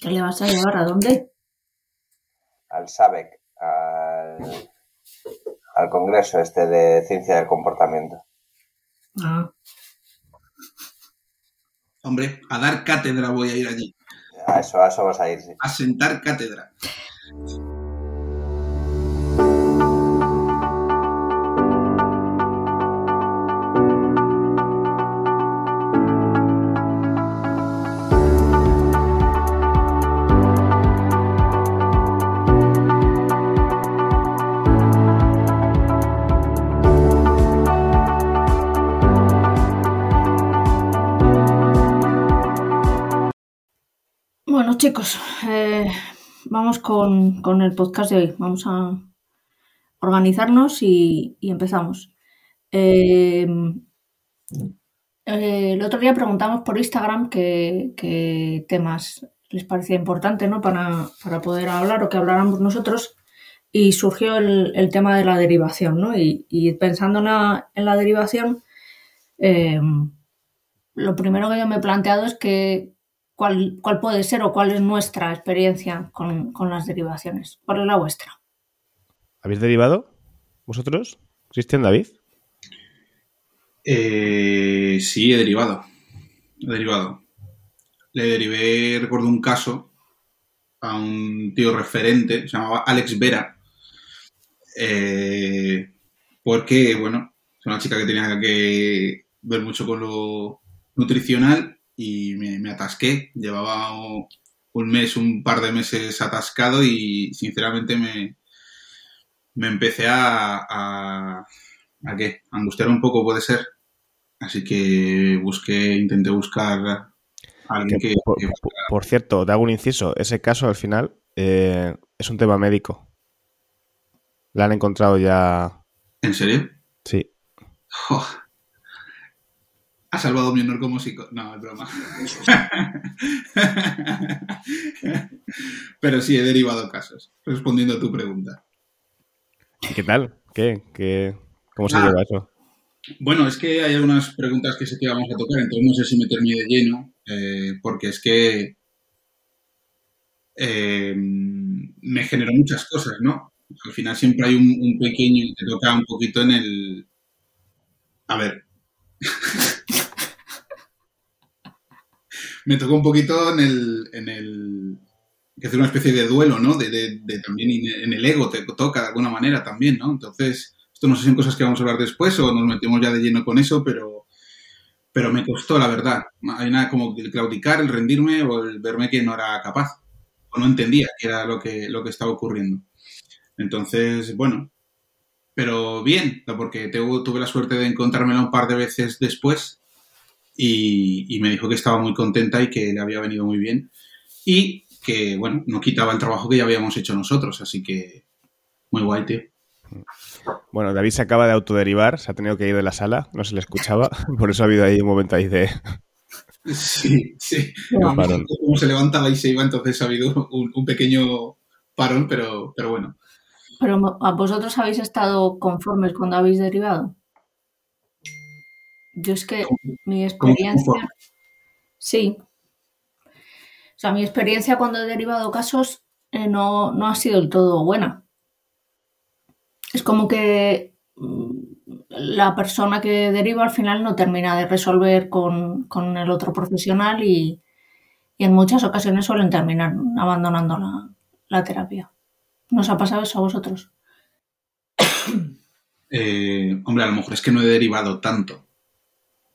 ¿Qué le vas a llevar? ¿A dónde? Al SABEC, al, al Congreso este de Ciencia del Comportamiento. Ah, Hombre, a dar cátedra voy a ir allí. A eso, a eso vas a ir, sí. A sentar cátedra. Bueno, chicos, eh, vamos con, con el podcast de hoy. Vamos a organizarnos y, empezamos. Eh, eh, el otro día preguntamos por Instagram qué, temas les parecía importante ¿no? para, para poder hablar o que habláramos nosotros y surgió el, el tema de la derivación. ¿no? Y, pensando en la, derivación, lo primero que yo me he planteado es que cuál, cuál puede ser o cuál es nuestra experiencia con, con las derivaciones. ¿Cuál es la vuestra? ¿Habéis derivado vosotros? ¿Cristian David? Eh, sí, he derivado. He derivado. Le derivé, recuerdo un caso a un tío referente, se llamaba Alex Vera, eh, porque, bueno, es una chica que tenía que ver mucho con lo nutricional y me, me atasqué. Llevaba un mes, un par de meses atascado y sinceramente me, me empecé a, a, a qué, angustiar un poco, puede ser. Así que busqué, intenté buscar a alguien Que, que, por, que- por- por cierto, te hago un inciso. Ese caso al final eh, es un tema médico. La han encontrado ya. ¿En serio? Sí. Jo. Ha salvado mi honor como psico... No, es broma. Pero sí, he derivado casos, respondiendo a tu pregunta. ¿Y qué tal? ¿Qué? ¿Qué? ¿Cómo se Ah. lleva eso? Bueno, es que hay algunas preguntas que sé que vamos a tocar, entonces no sé si meterme de lleno, eh, porque es que eh, me generó muchas cosas, ¿no? Al final siempre hay un, un pequeño, te toca un poquito en el... A ver. me tocó un poquito en el... En el que hacer una especie de duelo, ¿no? De, de- también en el ego te toca de alguna manera también, ¿no? Entonces, esto no sé si son cosas que vamos a hablar después o nos metemos ya de lleno con eso, pero, pero me costó, la verdad. Hay nada como el claudicar, el rendirme o el verme que no era capaz o no entendía qué era lo que, lo que estaba ocurriendo. Entonces, bueno, pero bien, porque tuve, tuve la suerte de encontrármela un par de veces después y, y me dijo que estaba muy contenta y que le había venido muy bien y que, bueno, no quitaba el trabajo que ya habíamos hecho nosotros, así que muy guay, tío. Bueno, David se acaba de autoderivar, se ha tenido que ir de la sala, no se le escuchaba, por eso ha habido ahí un momento ahí de... Sí, sí. No, cómo se levantaba y se iba, entonces ha habido un, un pequeño parón, pero, pero bueno. Pero mo- ¿a vosotros habéis estado conformes cuando habéis derivado? Yo es que mi experiencia... Sí. O sea, mi experiencia cuando he derivado casos eh, no, no ha sido del todo buena. Es como que mm, la persona que deriva al final no termina de resolver con, con el otro profesional y, y en muchas ocasiones suelen terminar abandonando la, la terapia. ¿Nos ha pasado eso a vosotros? Eh, hombre, a lo mejor es que no he derivado tanto.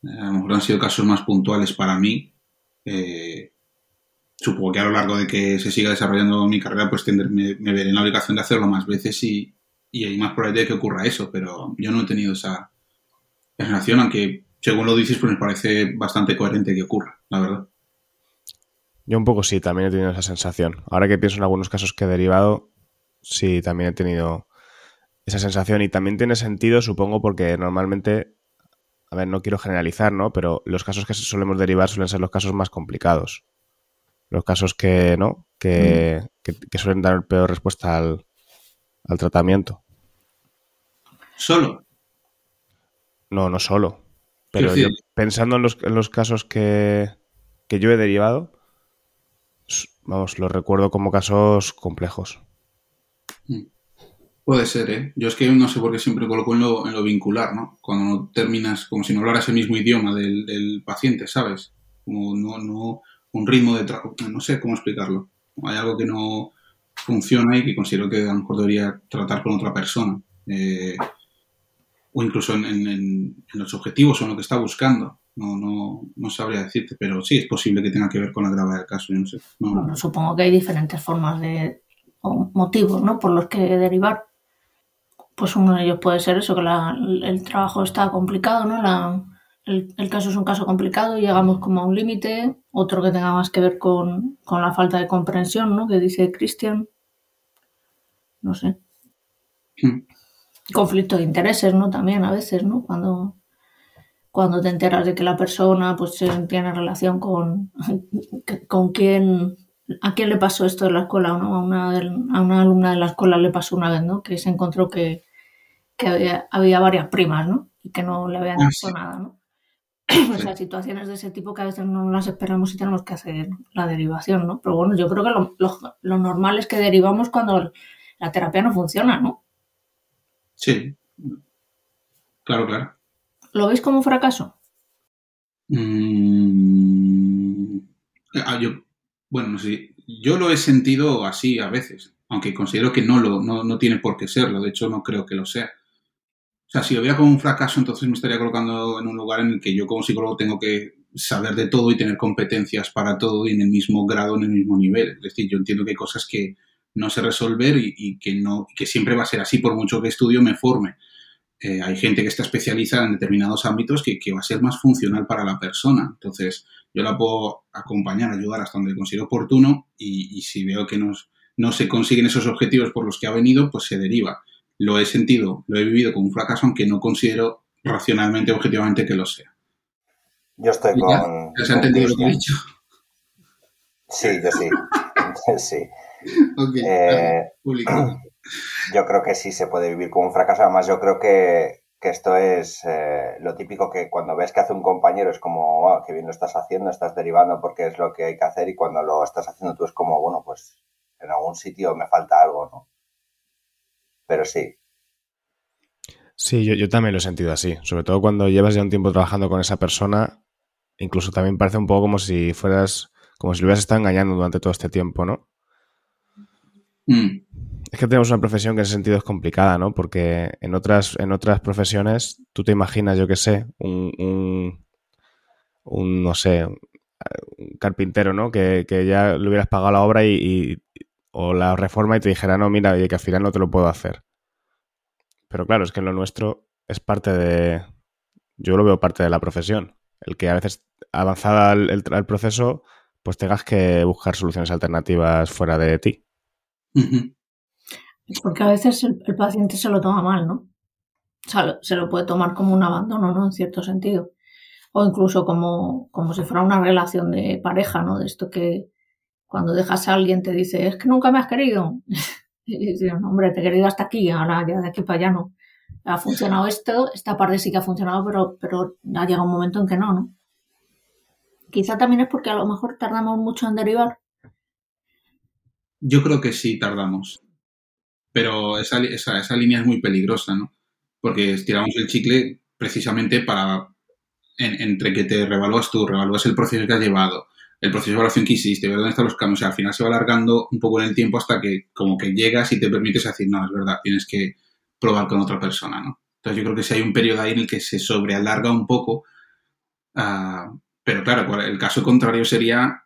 A lo mejor han sido casos más puntuales para mí. Eh, supongo que a lo largo de que se siga desarrollando mi carrera, pues tendré, me, veré en la obligación de hacerlo más veces y, y hay más probabilidad de que ocurra eso, pero yo no he tenido esa sensación, aunque según lo dices, pues me parece bastante coherente que ocurra, la verdad. Yo un poco sí, también he tenido esa sensación. Ahora que pienso en algunos casos que he derivado, sí, también he tenido esa sensación y también tiene sentido, supongo, porque normalmente, a ver, no quiero generalizar, ¿no? Pero los casos que solemos derivar suelen ser los casos más complicados. Los casos que, ¿no? Que, que, que suelen dar peor respuesta al, al tratamiento. Solo. No, no solo. Pero yo, pensando en los, en los casos que, que yo he derivado, vamos, lo recuerdo como casos complejos. Puede ser, ¿eh? Yo es que no sé por qué siempre coloco en lo, en lo vincular, ¿no? Cuando no terminas, como si no hablaras el mismo idioma del, del paciente, ¿sabes? Como no, no, un ritmo de trabajo, no sé cómo explicarlo. Hay algo que no funciona y que considero que a lo mejor debería tratar con otra persona. Eh, o incluso en, en, en, los objetivos o en lo que está buscando. No, no, no sabría decirte, pero sí es posible que tenga que ver con la gravedad del caso. Yo no sé. No. Bueno, supongo que hay diferentes formas de o motivos ¿no? por los que derivar. Pues uno de ellos puede ser eso, que la, el trabajo está complicado, ¿no? La, el, el, caso es un caso complicado y llegamos como a un límite. Otro que tenga más que ver con, con la falta de comprensión, ¿no? Que dice Cristian. No sé. Mm. Conflicto de intereses, ¿no? También a veces, ¿no? Cuando, cuando te enteras de que la persona pues tiene relación con, con quién ¿A quién le pasó esto de la escuela? ¿no? A, una a una alumna de la escuela le pasó una vez, ¿no? Que se encontró que, que había, había, varias primas, ¿no? Y que no le habían dicho sí. nada, ¿no? O sea, situaciones de ese tipo que a veces no las esperamos y tenemos que hacer la derivación, ¿no? Pero bueno, yo creo que lo, lo, lo normal es que derivamos cuando la terapia no funciona, ¿no? Sí. Claro, claro. ¿Lo veis como fracaso? Mm... Ah, yo bueno, no sé, yo lo he sentido así a veces, aunque considero que no, lo, no, no tiene por qué serlo, de hecho no creo que lo sea. O sea, si lo veía como un fracaso, entonces me estaría colocando en un lugar en el que yo como psicólogo tengo que saber de todo y tener competencias para todo y en el mismo grado, en el mismo nivel. Es decir, yo entiendo que hay cosas que no sé resolver y, que, no, que siempre va a ser así por mucho que estudio me forme. Eh, hay gente que está especializada en determinados ámbitos que, que va a ser más funcional para la persona. Entonces, yo la puedo acompañar, ayudar hasta donde considero oportuno y, si veo que no se consiguen esos objetivos por los que ha venido, pues se deriva. Lo he sentido, lo he vivido como un fracaso, aunque no considero racionalmente, objetivamente que lo sea. Yo estoy ¿Ya? con. ¿Has entendido lo que he dicho? Sí, yo sí. sí. Eh, yo creo que sí se puede vivir como un fracaso. Además, yo creo que, que esto es eh, lo típico que cuando ves que hace un compañero es como, wow, qué bien lo estás haciendo, estás derivando porque es lo que hay que hacer y cuando lo estás haciendo tú es como, bueno, pues en algún sitio me falta algo, ¿no? Pero sí. Sí, yo, yo también lo he sentido así, sobre todo cuando llevas ya un tiempo trabajando con esa persona, incluso también parece un poco como si fueras, como si lo hubieras estado engañando durante todo este tiempo, ¿no? Mm. Es que tenemos una profesión que en ese sentido es complicada, ¿no? Porque en otras, en otras profesiones tú te imaginas, yo qué sé, un, un, un, no sé, un carpintero, ¿no? Que, que, ya le hubieras pagado la obra y, y, o la reforma y te dijera, no, mira, y que al final no te lo puedo hacer. Pero claro, es que lo nuestro es parte de, yo lo veo parte de la profesión. El que a veces avanzada el, proceso, pues tengas que buscar soluciones alternativas fuera de ti. Porque a veces el, el, paciente se lo toma mal, ¿no? O sea, se lo puede tomar como un abandono, ¿no? En cierto sentido. O incluso como, como si fuera una relación de pareja, ¿no? De esto que cuando dejas a alguien te dice, es que nunca me has querido. y dices, hombre, te he querido hasta aquí, ahora ya de aquí para allá no. Ha funcionado esto, esta parte sí que ha funcionado, pero, pero ha llegado un momento en que no, ¿no? Quizá también es porque a lo mejor tardamos mucho en derivar. Yo creo que sí tardamos pero esa, esa, esa, línea es muy peligrosa, ¿no? Porque estiramos el chicle precisamente para, en, entre que te revalúas tú, revalúas el proceso que has llevado, el proceso de evaluación que hiciste, ver dónde están los cambios, al final se va alargando un poco en el tiempo hasta que como que llegas y te permites decir, no, es verdad, tienes que probar con otra persona, ¿no? Entonces yo creo que si hay un periodo ahí en el que se sobrealarga un poco, uh, pero claro, el caso contrario sería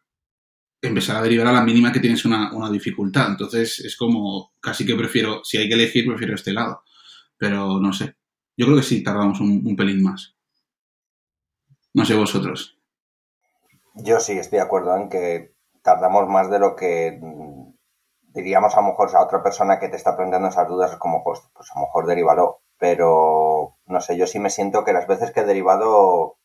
empezar a derivar a la mínima que tienes una, dificultad. Entonces es como, casi que prefiero, si hay que elegir, prefiero este lado. Pero no sé. Yo creo que sí tardamos un pelín más. No sé vosotros. Yo sí estoy de acuerdo en que tardamos más de lo que diríamos a lo mejor a otra persona que te está planteando esas dudas como, pues, pues a lo mejor derivalo. Pero no sé, yo sí me siento que las veces que he derivado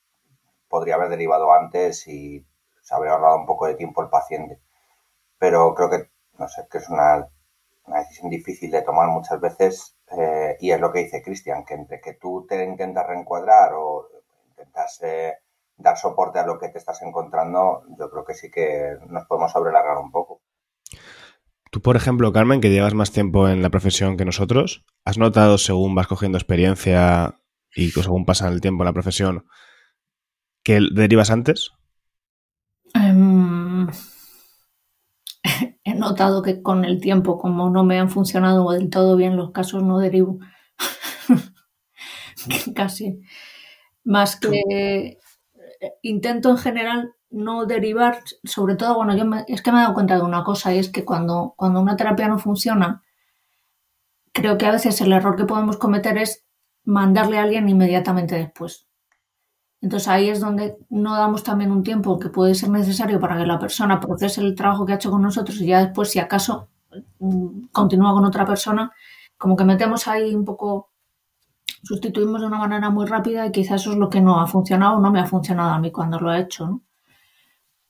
podría haber derivado antes y se habría ahorrado un poco de tiempo el paciente. Pero creo que, no sé, que es una, una decisión difícil de tomar muchas veces eh, y es lo que dice Cristian, que entre que tú te intentas reencuadrar o intentas eh, dar soporte a lo que te estás encontrando, yo creo que sí que nos podemos sobrelargar un poco. Tú, por ejemplo, Carmen, que llevas más tiempo en la profesión que nosotros, ¿has notado según vas cogiendo experiencia y según pasa el tiempo en la profesión que derivas antes? Em, he notado que con el tiempo, como no me han funcionado del todo bien los casos, no derivo. Casi. Más que intento en general no derivar, sobre todo, bueno, yo es que me he dado cuenta de una cosa y es que cuando, cuando una terapia no funciona, creo que a veces el error que podemos cometer es mandarle a alguien inmediatamente después. Entonces ahí es donde no damos también un tiempo que puede ser necesario para que la persona procese el trabajo que ha hecho con nosotros y ya después, si acaso mm, continúa con otra persona, como que metemos ahí un poco, sustituimos de una manera muy rápida y quizás eso es lo que no ha funcionado o no me ha funcionado a mí cuando lo he hecho, ¿no?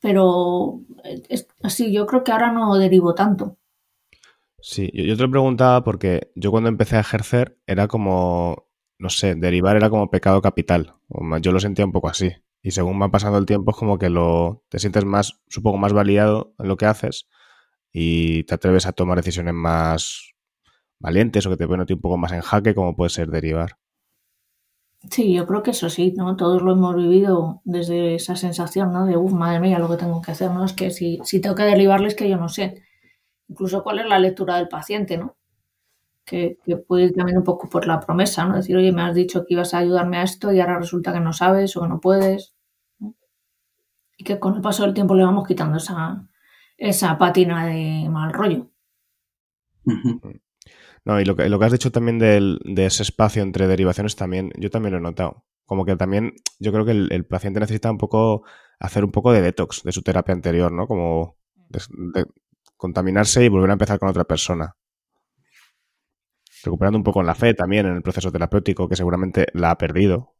Pero es, así, yo creo que ahora no derivo tanto. Sí, yo, yo te lo preguntaba porque yo cuando empecé a ejercer era como no sé, derivar era como pecado capital. Yo lo sentía un poco así. Y según va pasando el tiempo es como que lo te sientes más, supongo, más validado en lo que haces y te atreves a tomar decisiones más valientes o que te ponen un poco más en jaque, como puede ser derivar. Sí, yo creo que eso sí, ¿no? Todos lo hemos vivido desde esa sensación, ¿no? De, uff, madre mía, lo que tengo que hacer, ¿no? Es que si, si tengo que derivarles, que yo no sé. Incluso cuál es la lectura del paciente, ¿no? que, puede ir también un poco por la promesa, ¿no? Decir, oye, me has dicho que ibas a ayudarme a esto y ahora resulta que no sabes o que no puedes. Y que con el paso del tiempo le vamos quitando esa, esa pátina de mal rollo. No, y lo que, lo que has dicho también de ese espacio entre derivaciones también, yo también lo he notado. Como que también yo creo que el, paciente necesita un poco hacer un poco de detox de su terapia anterior, ¿no? Como contaminarse y volver a empezar con otra persona recuperando un poco la fe también en el proceso terapéutico, que seguramente la ha perdido.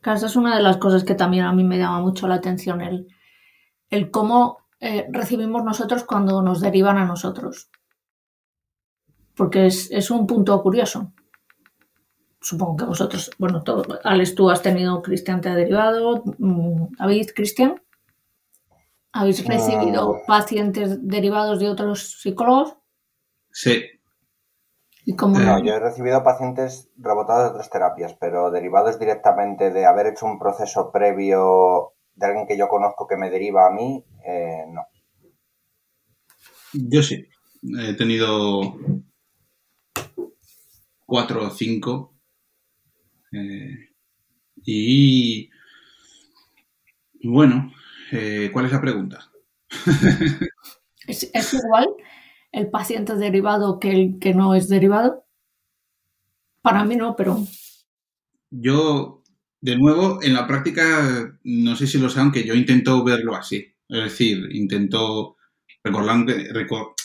Claro, esa es una de las cosas que también a mí me llama mucho la atención, el, el cómo eh, recibimos nosotros cuando nos derivan a nosotros. Porque es, un punto curioso. Supongo que vosotros, bueno, todo, Alex, tú has tenido Cristian te ha derivado, mm, ¿habéis Cristian? ¿Habéis recibido pacientes derivados de otros psicólogos? Sí, no, yo he recibido pacientes rebotados de otras terapias, pero derivados directamente de haber hecho un proceso previo de alguien que yo conozco que me deriva a mí, eh, no. Yo sí. He tenido cuatro o cinco. Eh, y bueno, eh, ¿cuál es la pregunta? ¿Es, igual? el paciente derivado que el que no es derivado? Para mí no, pero... Yo, de nuevo, en la práctica, no sé si lo saben, que yo intento verlo así. Es decir, intento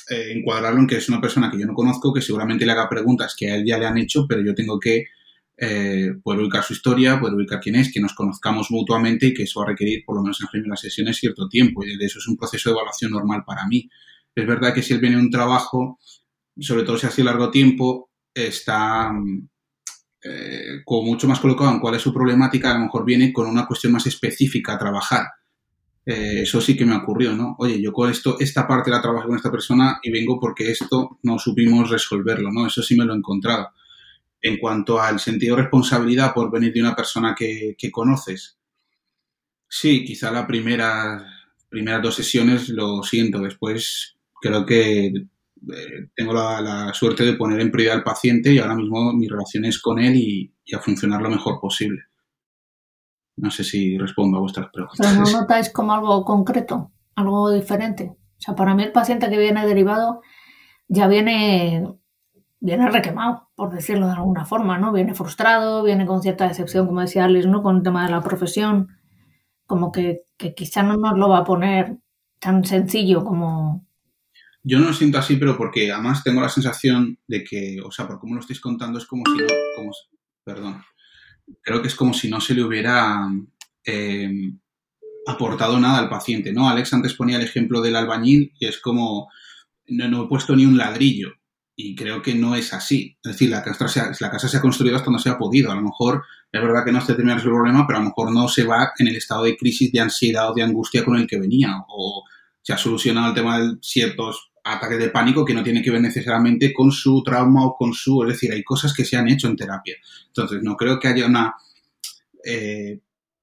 eh, encuadrarlo en que es una persona que yo no conozco, que seguramente le haga preguntas que a él ya le han hecho, pero yo tengo que eh, poder ubicar su historia, poder ubicar quién es, que nos conozcamos mutuamente y que eso va a requerir, por lo menos en primeras sesiones, cierto tiempo. Y de eso es un proceso de evaluación normal para mí. Es verdad que si él viene un trabajo, sobre todo si hace largo tiempo, está eh, como mucho más colocado en cuál es su problemática, a lo mejor viene con una cuestión más específica a trabajar. Eh, eso sí que me ocurrió, ¿no? Oye, yo con esto, esta parte la trabajo con esta persona y vengo porque esto no supimos resolverlo, ¿no? Eso sí me lo he encontrado. En cuanto al sentido de responsabilidad por venir de una persona que, conoces, sí, quizá las primeras, primeras dos sesiones lo siento, después creo que eh, tengo la, suerte de poner en prioridad al paciente y ahora mismo mi relación es con él y, a funcionar lo mejor posible. No sé si respondo a vuestras preguntas. Pero no notáis como algo concreto, algo diferente. O sea, para mí el paciente que viene derivado ya viene, viene requemado, por decirlo de alguna forma, ¿no? Viene frustrado, viene con cierta decepción, como decía Alice, ¿no? Con el tema de la profesión, como que, que quizá no nos lo va a poner tan sencillo como, yo no lo siento así, pero porque además tengo la sensación de que, o sea, por cómo lo estáis contando, es como si no, como, perdón, creo que es como si no se le hubiera em, aportado nada al paciente, ¿no? Alex antes ponía el ejemplo del albañil y es como, no, he puesto ni un ladrillo y creo que no es así. Es decir, la casa, se ha, la casa se ha construido hasta donde se ha podido. A lo mejor es verdad que no se termina el problema, pero a lo mejor no se va en el estado de crisis, de ansiedad o de angustia con el que venía. O se ha solucionado el tema de ciertos ataques de pánico que no tiene que ver necesariamente con su trauma o con su... Es decir, hay cosas que se han hecho en terapia. Entonces, no creo que haya una... Eh,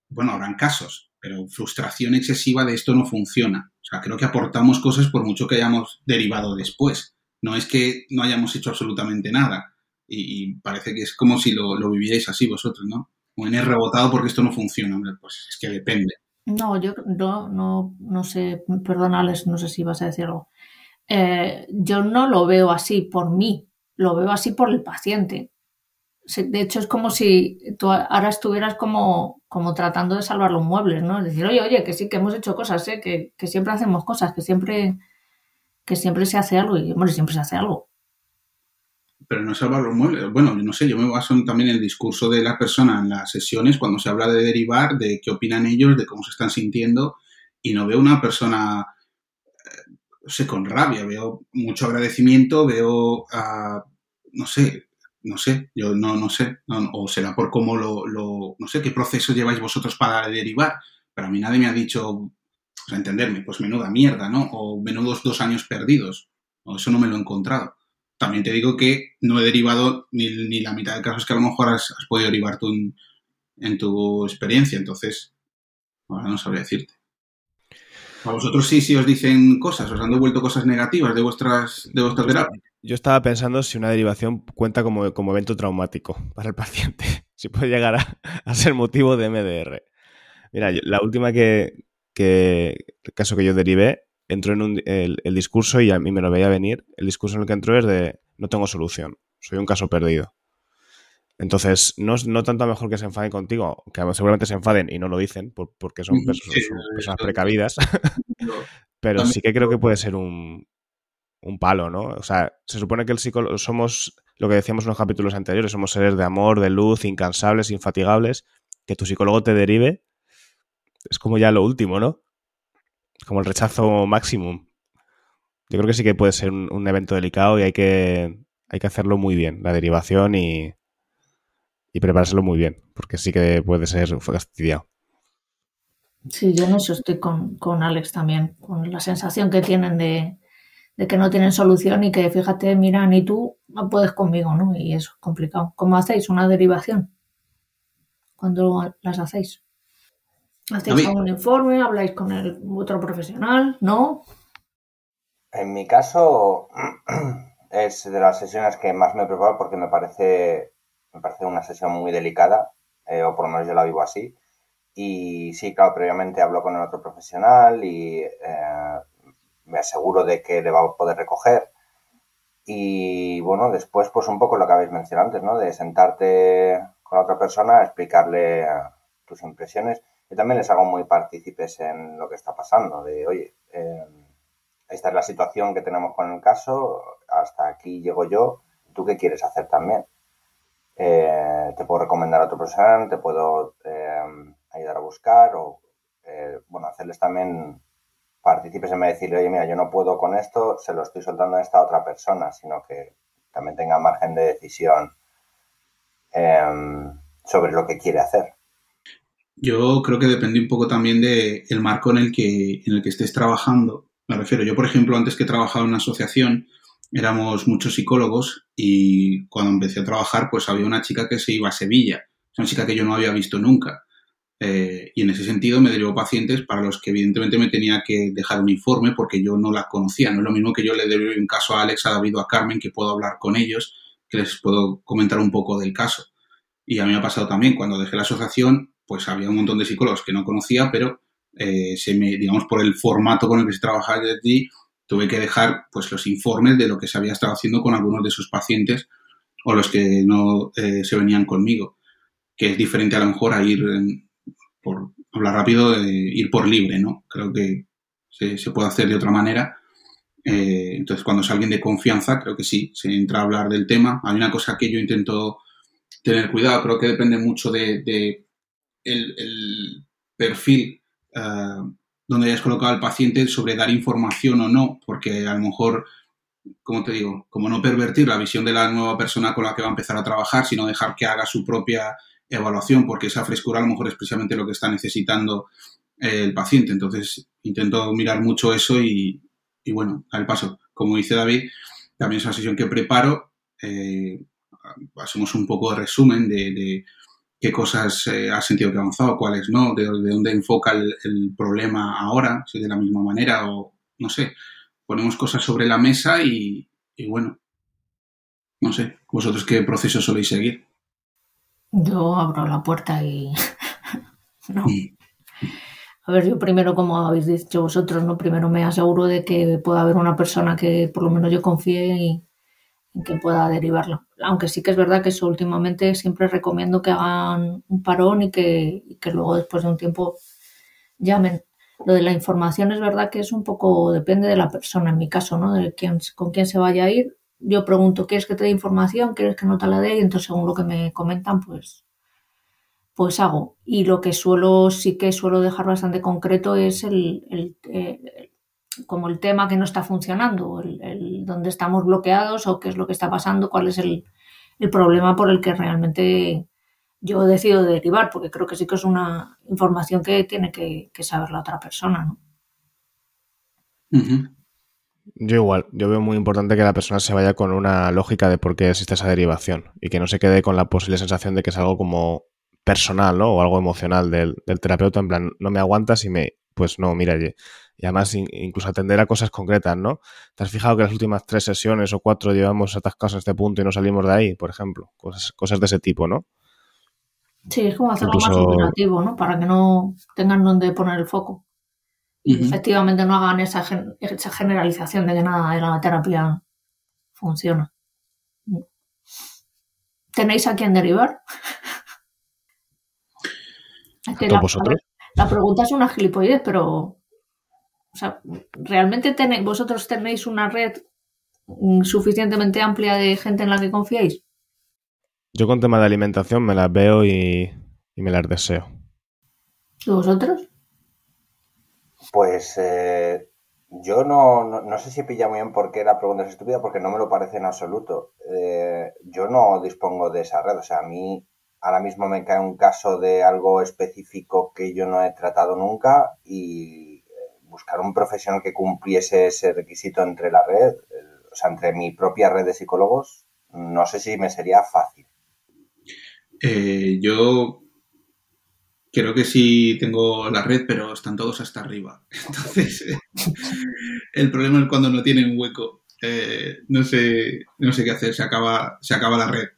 bueno, habrán casos, pero frustración excesiva de esto no funciona. O sea, creo que aportamos cosas por mucho que hayamos derivado después. No es que no hayamos hecho absolutamente nada. Y, parece que es como si lo, lo vivierais así vosotros, ¿no? O en el rebotado porque esto no funciona. Pues es que depende. No, yo no, no, no sé, perdonales, no sé si vas a decir algo. Eh, yo no lo veo así por mí, lo veo así por el paciente. De hecho, es como si tú ahora estuvieras como, como tratando de salvar los muebles, ¿no? Decir, oye, oye, que sí, que hemos hecho cosas, ¿eh? que, que siempre hacemos cosas, que siempre, que siempre se hace algo y, bueno, siempre se hace algo. Pero no salvar los muebles. Bueno, no sé, yo me baso también en el discurso de la persona en las sesiones, cuando se habla de derivar, de qué opinan ellos, de cómo se están sintiendo, y no veo una persona no sé, con rabia, veo mucho agradecimiento, veo, uh, no sé, no sé, yo no, no sé, o será por cómo lo, no sé, qué proceso lleváis vosotros para derivar, pero a mí nadie me ha dicho, o sea, entenderme, pues menuda mierda, ¿no? O menudos dos años perdidos, o eso no me lo he encontrado. También te digo que no he derivado ni, ni la mitad de casos que a lo mejor has, podido derivar tú en, en tu experiencia, entonces, ahora no sabría decirte. A vosotros sí, sí os dicen cosas, os han devuelto cosas negativas de vuestras, de vuestras terapias. Yo estaba pensando si una derivación cuenta como, como evento traumático para el paciente, si puede llegar a, ser motivo de MDR. Mira, la última que, que, el caso que yo derivé, entró en un, el, el, discurso y a mí me lo veía venir. El discurso en el que entró es de no tengo solución, soy un caso perdido. Entonces, no, no tanto a mejor que se enfaden contigo, que seguramente se enfaden y no lo dicen porque son, personas precavidas, pero sí que creo que puede ser un, un palo, ¿no? O sea, se supone que el psicólogo somos, lo que decíamos en los capítulos anteriores, somos seres de amor, de luz, incansables, infatigables, que tu psicólogo te derive, es como ya lo último, ¿no? Como el rechazo máximo. Yo creo que sí que puede ser un, un evento delicado y hay que, hay que hacerlo muy bien, la derivación y, y preparárselo muy bien, porque sí que puede ser fastidiado. Sí, yo en eso estoy con, Alex también, con la sensación que tienen de, que no tienen solución y que fíjate, mira, ni tú no puedes conmigo, ¿no? Y eso es complicado. ¿Cómo hacéis una derivación? Cuando las hacéis. ¿Hacéis algún informe? ¿Habláis con el otro profesional? ¿No? En mi caso, es de las sesiones que más me preparo porque me parece me parece una sesión muy delicada, eh, o por lo menos yo la vivo así. Y sí, claro, previamente hablo con el otro profesional y eh, me aseguro de que le va a poder recoger. Y bueno, después, pues un poco lo que habéis mencionado antes, ¿no? De sentarte con otra persona, explicarle eh, tus impresiones. y también les hago muy partícipes en lo que está pasando. De, oye, esta es la situación que tenemos con el caso, hasta aquí llego yo, ¿tú qué quieres hacer también? Eh, te puedo recomendar a otro profesional, te puedo eh, ayudar a buscar o, eh, bueno, hacerles también partícipes en de decirle, oye, mira, yo no puedo con esto, se lo estoy soltando a esta otra persona, sino que también tenga margen de decisión em, sobre lo que quiere hacer. Yo creo que depende un poco también del el marco en el, que, en el que estés trabajando. Me refiero, yo, por ejemplo, antes que trabajaba en una asociación, éramos muchos psicólogos y cuando empecé a trabajar pues había una chica que se iba a Sevilla, una chica que yo no había visto nunca. Eh, y en ese sentido me derivó pacientes para los que evidentemente me tenía que dejar un informe porque yo no la conocía. No es lo mismo que yo le derivo un caso a Alex, a David o a Carmen, que puedo hablar con ellos, que les puedo comentar un poco del caso. Y a mí me ha pasado también, cuando dejé la asociación, pues había un montón de psicólogos que no conocía, pero eh, se me, digamos, por el formato con el que se trabajaba allí, tuve que dejar pues los informes de lo que se había estado haciendo con algunos de sus pacientes o los que no eh, se venían conmigo, que es diferente a lo mejor a ir, por hablar rápido, ir por libre, ¿no? Creo que se, puede hacer de otra manera. Eh, entonces, cuando es alguien de confianza, creo que sí, se entra a hablar del tema. Hay una cosa que yo intento tener cuidado, creo que depende mucho de, el, perfil donde hayas colocado al paciente sobre dar información o no, porque a lo mejor, como te digo, como no pervertir la visión de la nueva persona con la que va a empezar a trabajar, sino dejar que haga su propia evaluación, porque esa frescura a lo mejor es precisamente lo que está necesitando eh, el paciente. Entonces, intento mirar mucho eso y, y bueno, al paso. como dice David, también es una sesión que preparo. Eh, hacemos un poco de resumen de, qué cosas eh, has sentido que ha avanzado, cuáles no, de, dónde enfoca el, problema ahora, si de la misma manera o no sé. Ponemos cosas sobre la mesa y, y bueno, no sé, vosotros qué proceso soléis seguir. Yo abro la puerta y... no. A ver, yo primero, como habéis dicho vosotros, ¿no? Primero me aseguro de que pueda haber una persona que por lo menos yo confíe y, que pueda derivarlo. Aunque sí que es verdad que eso últimamente siempre recomiendo que hagan un parón y que, que luego después de un tiempo llamen. Lo de la información es verdad que es un poco, depende de la persona, en mi caso, ¿no? De quién, con quién se vaya a ir. Yo pregunto, ¿quieres que te dé información? ¿Quieres que no te la dé? Y entonces, según lo que me comentan, pues pues hago. Y lo que suelo, sí que suelo dejar bastante concreto es el, eh, como el tema que no está funcionando, el, el, dónde estamos bloqueados o qué es lo que está pasando, cuál es el, problema por el que realmente yo decido derivar, porque creo que sí que es una información que tiene que, saber la otra persona, ¿no? Yo igual, yo veo muy importante que la persona se vaya con una lógica de por qué existe esa derivación y que no se quede con la posible sensación de que es algo como personal, ¿no? O algo emocional del, terapeuta, en plan, no me aguantas y me, pues no, mira, y, además incluso atender a cosas concretas, ¿no? ¿Te has fijado que las últimas tres sesiones o cuatro llevamos atascados en este punto y no salimos de ahí, por ejemplo? Cosas, cosas de ese tipo, ¿no? Sí, es como hacerlo más operativo, ¿no? Para que no tengan donde poner el foco. Y efectivamente no hagan esa, esa generalización de que nada de la terapia funciona. ¿Tenéis a quién derivar? la, vosotros? La, pregunta es una gilipollez, pero. O sea, ¿realmente tenéis, vosotros tenéis una red suficientemente amplia de gente en la que confiáis? Yo con tema de alimentación me las veo y, me las deseo. ¿Y vosotros? Pues eh, yo no, no, sé si pilla muy bien por qué la pregunta es estúpida, porque no me lo parece en absoluto. Eh, yo no dispongo de esa red, o sea, a mí ahora mismo me cae un caso de algo específico que yo no he tratado nunca y buscar un profesional que cumpliese ese requisito entre la red, o sea, entre mi propia red de psicólogos, no sé si me sería fácil. Eh, yo creo que sí tengo la red, pero están todos hasta arriba. Entonces, eh, el problema es cuando no tienen hueco. no sé, no sé qué hacer, se acaba, se acaba la red.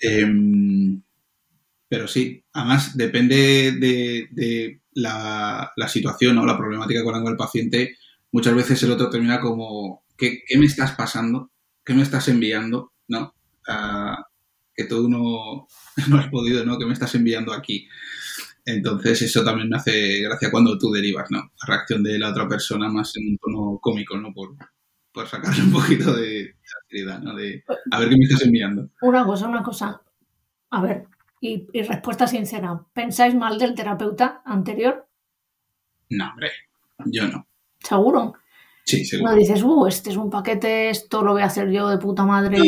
Em, pero sí, además depende de, la, situación o la problemática con que el paciente, muchas veces el otro termina como, ¿qué, me estás pasando? ¿Qué me estás enviando? ¿No? que tú no, no has podido, ¿no? ¿Qué me estás enviando aquí? Entonces eso también me hace gracia cuando tú derivas, ¿no? La reacción de la otra persona más en un tono cómico, ¿no? Por, por sacarle un poquito de, seriedad, ¿no? De a ver qué me estás enviando. Una cosa, una cosa. A ver, y, respuesta sincera. ¿Pensáis mal del terapeuta anterior? No, hombre, yo no. ¿Seguro? Sí, seguro. No dices, uh, este es un paquete, esto lo voy a hacer yo de puta madre.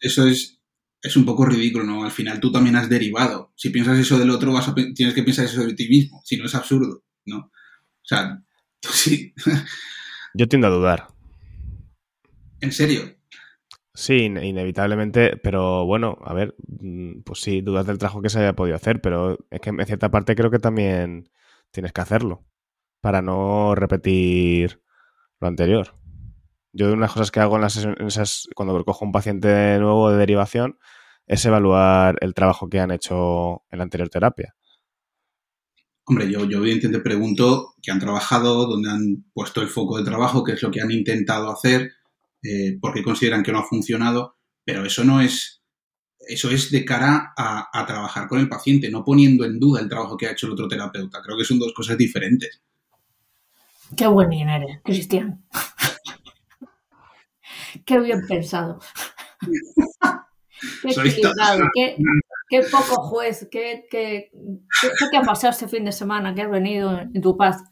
eso, es, es un poco ridículo, ¿no? Al final tú también has derivado. Si piensas eso del otro, vas a, tienes que pensar eso de ti mismo. Si no, es absurdo, ¿no? O sea, tú sí. Yo tiendo a dudar. ¿En serio? Sí, inevitablemente, pero bueno, a ver, mm, pues sí, dudas del trabajo que se haya podido hacer, pero es que en cierta parte creo que también tienes que hacerlo para no repetir lo anterior. Yo de unas cosas que hago en, las, en esas, cuando cojo un paciente nuevo de derivación es evaluar el trabajo que han hecho en la anterior terapia. Hombre, yo, yo evidentemente pregunto qué han trabajado, dónde han puesto el foco de trabajo, qué es lo que han intentado hacer, eh, porque consideran que no ha funcionado, pero eso no es, eso es de cara a, trabajar con el paciente, no poniendo en duda el trabajo que ha hecho el otro terapeuta. Creo que son dos cosas diferentes. Qué buen eres, Cristian. qué bien pensado. qué qué, poco juez, qué, qué, qué, ha pasado este fin de semana, que has venido en tu paz.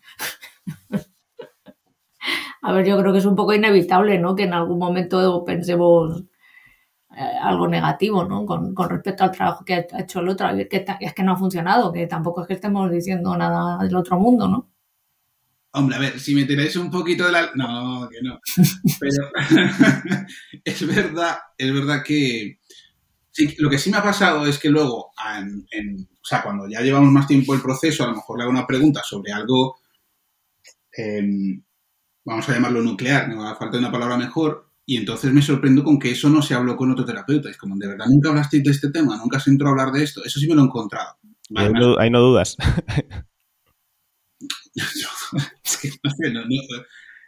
A ver, yo creo que es un poco inevitable, ¿no? Que en algún momento pensemos eh, algo negativo, ¿no? Con, respecto al trabajo que ha hecho el otro, que es que no ha funcionado, que tampoco es que estemos diciendo nada del otro mundo, ¿no? Hombre, a ver, si me tiráis un poquito de la... No, que no. Pero es verdad, es verdad que... Sí, lo que sí me ha pasado es que luego, en, o sea, cuando ya llevamos más tiempo el proceso, a lo mejor le hago una pregunta sobre algo, em, vamos a llamarlo nuclear, me va a falta una palabra mejor, y entonces me sorprendo con que eso no se habló con otro terapeuta. Es como, ¿de verdad nunca hablasteis de este tema? ¿Nunca se entró a hablar de esto? Eso sí me lo he encontrado. ahí, no, dudas. es que no sé,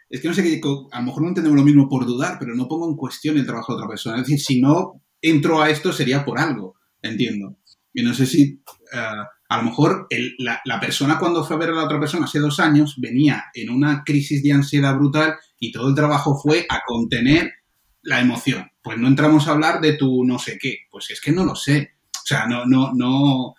es que no sé que a lo mejor no entendemos lo mismo por dudar, pero no pongo en cuestión el trabajo de otra persona. Es decir, si no entro a esto sería por algo, entiendo. Y no sé si eh, a lo mejor la, persona cuando fue a ver a la otra persona hace dos años venía en una crisis de ansiedad brutal y todo el trabajo fue a contener la emoción. Pues no entramos a hablar de tu no sé qué. Pues es que no lo sé. O sea, no, no, no,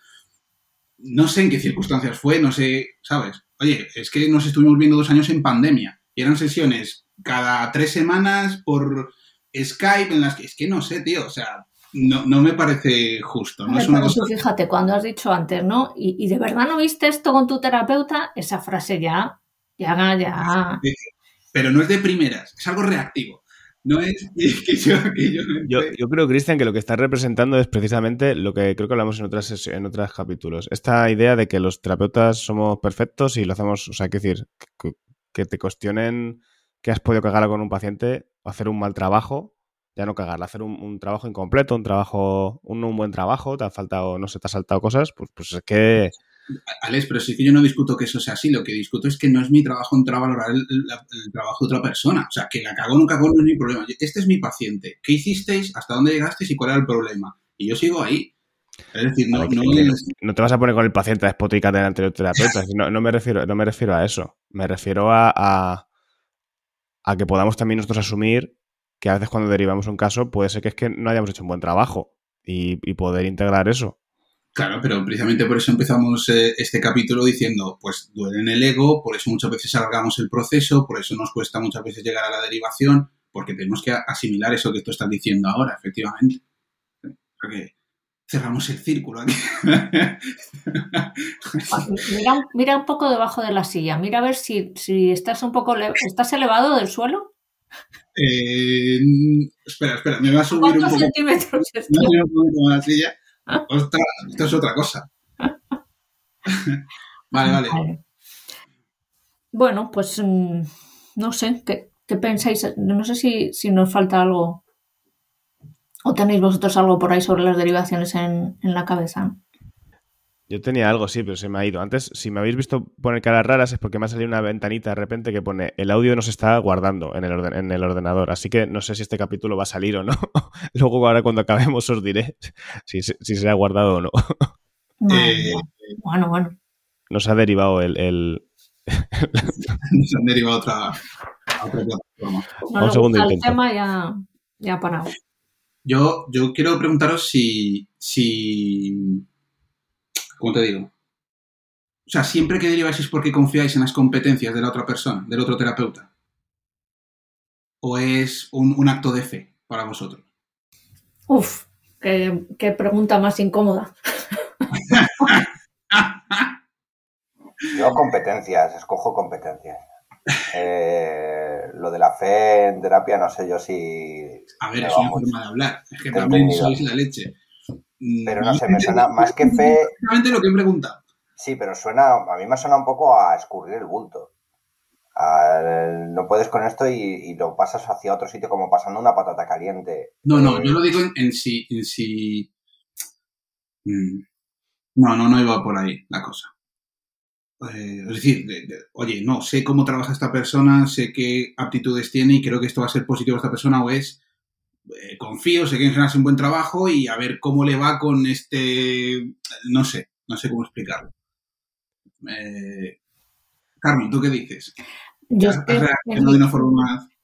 no sé en qué circunstancias fue, no sé, ¿sabes? Oye, es que nos estuvimos viendo dos años en pandemia y eran sesiones cada tres semanas por Skype en las que, es que no sé, tío, o sea, no, no me parece justo. No es una cosa... Fíjate, cuando has dicho antes, ¿no? Y, y, de verdad no viste esto con tu terapeuta, esa frase ya, ya, ya. Pero no es de primeras, es algo reactivo. No es que yo, yo, yo, creo, Cristian, que lo que estás representando es precisamente lo que creo que hablamos en otras en otros capítulos. Esta idea de que los terapeutas somos perfectos y lo hacemos, o sea, hay que decir, que, te cuestionen que has podido cagar con un paciente o hacer un mal trabajo, ya no cagarla, hacer un, trabajo incompleto, un trabajo, un, un, buen trabajo, te ha faltado, no se te ha saltado cosas, pues, pues es que Alex, pero sí que yo no discuto que eso sea así, lo que discuto es que no es mi trabajo entrar a valorar el, trabajo de otra persona. O sea, que la cago o no cago no es mi problema. Este es mi paciente. ¿Qué hicisteis? ¿Hasta dónde llegasteis? ¿Y cuál era el problema? Y yo sigo ahí. Es decir, no, no, te vas a poner con el paciente a delante del terapeuta. No, no, me refiero, no me refiero a eso. Me refiero a, a, a, que podamos también nosotros asumir que a veces cuando derivamos un caso puede ser que es que no hayamos hecho un buen trabajo y, y poder integrar eso. Claro, pero precisamente por eso empezamos eh, este capítulo diciendo, pues duele en el ego, por eso muchas veces alargamos el proceso, por eso nos cuesta muchas veces llegar a la derivación, porque tenemos que asimilar eso que tú estás diciendo ahora, efectivamente. Porque cerramos el círculo aquí. Mira, un poco debajo de la silla, mira a ver si, estás un poco, ¿estás elevado del suelo? Eh, espera, espera, me va a subir un poco. centímetros un la silla. Ostras, esto es otra cosa. vale, vale. Bueno, pues mm, no sé, ¿qué, pensáis? No sé si, si, nos falta algo o tenéis vosotros algo por ahí sobre las derivaciones en, en la cabeza. Yo tenía algo, sí, pero se me ha ido. Antes, si me habéis visto poner caras raras es porque me ha salido una ventanita de repente que pone el audio no se está guardando en el, en el ordenador. Así que no sé si este capítulo va a salir o no. Luego ahora cuando acabemos os diré si, se ha guardado o no. Eh, bueno, bueno. Nos ha derivado el... el... nos han derivado otra, otra plataforma. No un segundo el tema ya, ya ha parado. Yo, yo quiero preguntaros si, si ¿Cómo te digo? O sea, siempre que deriváis es porque confiáis en las competencias de la otra persona, del otro terapeuta. ¿O es un, acto de fe para vosotros? Uf, qué, pregunta más incómoda. Yo competencias, escojo competencias. Eh, lo de la fe en terapia no sé yo si... A ver, es una forma de hablar. Es que también sois la leche. Pero no sé, me suena más que fe. Exactamente lo que he preguntado. Sí, pero suena, a mí me suena un poco a escurrir el bulto. no puedes con esto y, lo pasas hacia otro sitio como pasando una patata caliente. No, no, yo lo digo en, sí, en sí. Mm. No, no, no iba por ahí la cosa. Eh, es decir, oye, no, sé cómo trabaja esta persona, sé qué aptitudes tiene y creo que esto va a ser positivo a esta persona o es eh, confío, sé que en hace un buen trabajo y a ver cómo le va con este, no sé, no sé cómo explicarlo. Eh, Carmen, ¿tú qué dices? Yo en, mi,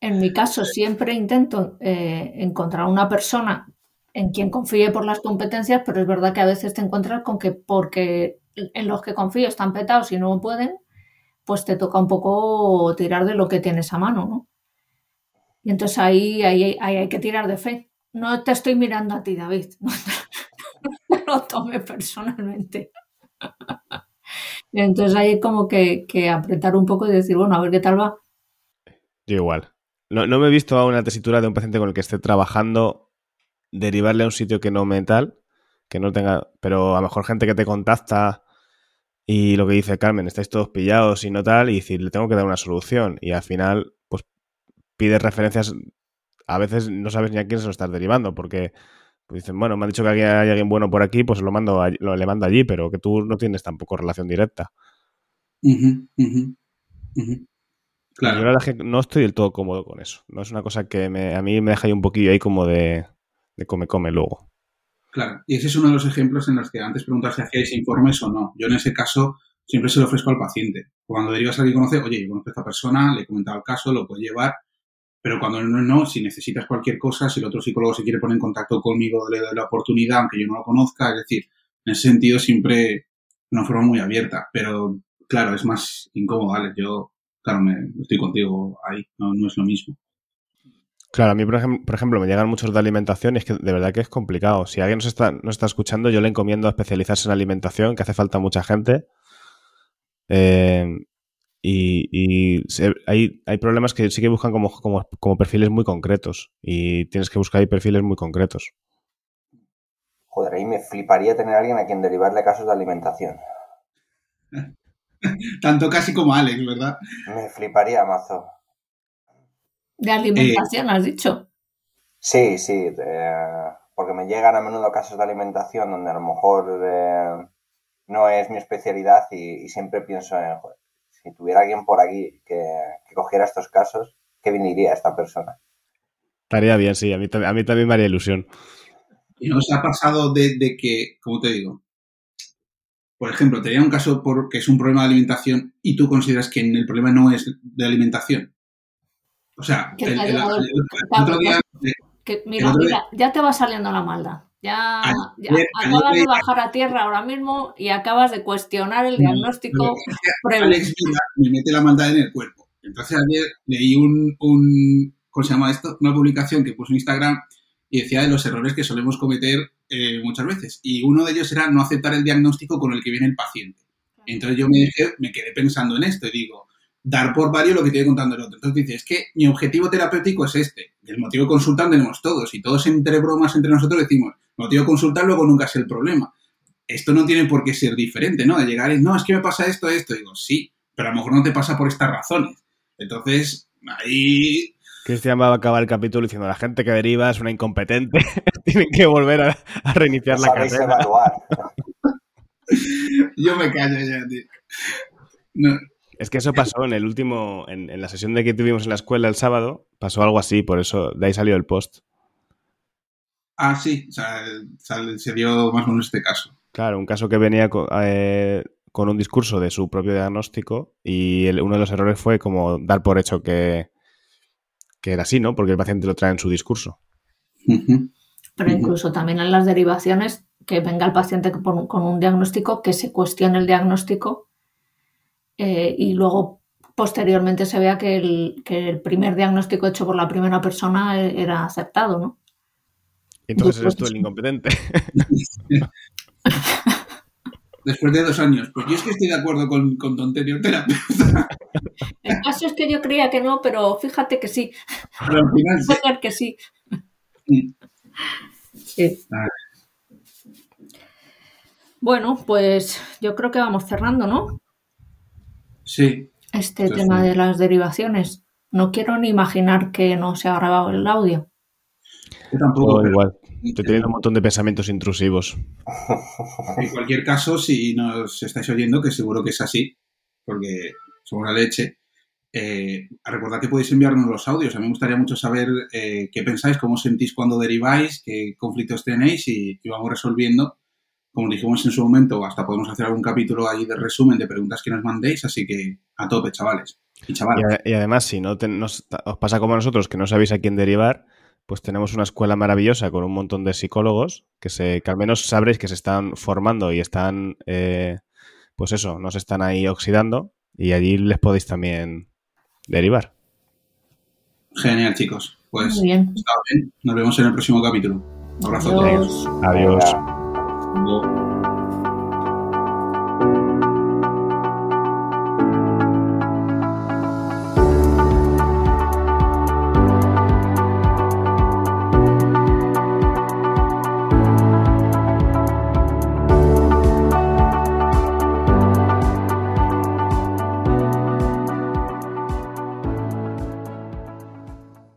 en, mi, caso siempre intento eh, encontrar una persona en quien confíe por las competencias, pero es verdad que a veces te encuentras con que porque en los que confío están petados y no pueden, pues te toca un poco tirar de lo que tienes a mano, ¿no? Y entonces ahí, ahí, hay que tirar de fe. No te estoy mirando a ti, David. No, lo tome personalmente. Entonces hay como que, que apretar un poco y decir, bueno, a ver qué tal va. Yo igual. No, no me he visto a una tesitura de un paciente con el que esté trabajando derivarle a un sitio que no mental, que no tenga, pero a lo mejor gente que te contacta y lo que dice Carmen, estáis todos pillados y no tal, y decir, le tengo que dar una solución. Y al final, pues pides referencias, a veces no sabes ni a quién se lo estás derivando, porque pues dicen, bueno, me han dicho que hay alguien bueno por aquí, pues lo mando lo, le mando allí, pero que tú no tienes tampoco relación directa. Claro. Yo la verdad que no estoy del todo cómodo con eso. No es una cosa que me, a mí me deja ahí un poquillo ahí como de, de come, come luego. Claro, y ese es uno de los ejemplos en los que antes preguntas si hacíais informes o no. Yo en ese caso siempre se lo ofrezco al paciente. Cuando derivas a alguien conoce, oye, yo conozco a esta persona, le he comentado el caso, lo puede llevar, pero cuando no, si necesitas cualquier cosa, si el otro psicólogo se quiere poner en contacto conmigo, le doy la oportunidad, aunque yo no lo conozca, es decir, en ese sentido siempre de una forma muy abierta, pero claro, es más incómodo, ¿vale? Yo, claro, me, estoy contigo ahí, no, es lo mismo. Claro, a mí, por, ejemplo, me llegan muchos de alimentación y es que de verdad que es complicado. Si alguien nos está, nos está escuchando, yo le encomiendo especializarse en alimentación, que hace falta mucha gente. Eh, y, hay, hay, problemas que sí que buscan como, como, perfiles muy concretos y tienes que buscar ahí perfiles muy concretos. Joder, ahí me fliparía tener a alguien a quien derivarle casos de alimentación. Tanto casi como Alex, ¿verdad? Me fliparía, mazo. De alimentación, has dicho. Sí, sí, porque me llegan a menudo casos de alimentación donde a lo mejor eh, no es mi especialidad y, siempre pienso en, si tuviera alguien por aquí que, cogiera estos casos, ¿qué viniría esta persona? Estaría bien, sí, a mí, a mí también me haría ilusión. ¿Y nos ha pasado de, de que, como te digo, por ejemplo, tenía un caso porque es un problema de alimentación y tú consideras que el problema no es de alimentación? O sea, el, otro día... mira, mira, ya te va saliendo la maldad. Ya, acabas de bajar a tierra ahora mismo y acabas de cuestionar el diagnóstico Alex me mete la maldad en el cuerpo. Entonces ayer leí un, un, ¿cómo se llama esto? Una publicación que puso en Instagram y decía de los errores que solemos cometer eh, muchas veces. Y uno de ellos era no aceptar el diagnóstico con el que viene el paciente. Entonces yo me, me quedé pensando en esto y digo, dar por varios lo que te contando el otro. Entonces dices, es que mi objetivo terapéutico es este. El motivo de consultar tenemos todos y todos entre bromas entre nosotros decimos, el motivo de consultar luego nunca es el problema. Esto no tiene por qué ser diferente, ¿no? De llegar y, no, es que me pasa esto, esto. digo, sí, pero a lo mejor no te pasa por estas razones. Entonces, ahí... Cristian va a acabar el capítulo diciendo, la gente que deriva es una incompetente, tienen que volver a, reiniciar la carrera. Yo me callo ya, tío. No, es que eso pasó en el último, en, la sesión de que tuvimos en la escuela el sábado, pasó algo así, por eso de ahí salió el post. Ah, sí, o sea, se dio más o menos este caso. Claro, un caso que venía eh, con, un discurso de su propio diagnóstico y uno de los errores fue como dar por hecho que, que era así, ¿no? Porque el paciente lo trae en su discurso. Pero incluso también en las derivaciones, que venga el paciente con un diagnóstico, que se cuestione el diagnóstico eh, y luego posteriormente se vea que el, primer diagnóstico hecho por la primera persona e, era aceptado, ¿no? Entonces eres tú el incompetente. Después de dos años. Pues yo es que estoy de acuerdo con, con tu anterior terapeuta. El caso es que yo creía que no, pero fíjate que sí. Pero al final que sí. Sí. Bueno, pues yo creo que vamos cerrando, ¿no? Sí. Este tema de las derivaciones. No quiero ni imaginar que no se ha grabado el audio. Yo tampoco. igual. Estoy teniendo un montón de pensamientos intrusivos. En cualquier caso, si nos estáis oyendo, que seguro que es así, porque somos la leche, eh, recordad que podéis enviarnos los audios. A mí me gustaría mucho saber eh, qué pensáis, cómo sentís cuando deriváis, qué conflictos tenéis y, y vamos resolviendo como dijimos en su momento, hasta podemos hacer algún capítulo ahí de resumen de preguntas que nos mandéis, así que a tope, chavales. Y, y, además, si no os pasa como a nosotros, que no sabéis a quién derivar, pues tenemos una escuela maravillosa con un montón de psicólogos que, se, que al menos sabréis que se están formando y están, eh, pues eso, nos están ahí oxidando y allí les podéis también derivar. Genial, chicos. Pues bien. Nos vemos en el próximo capítulo. Un abrazo Adiós. a todos. Adiós. 很多。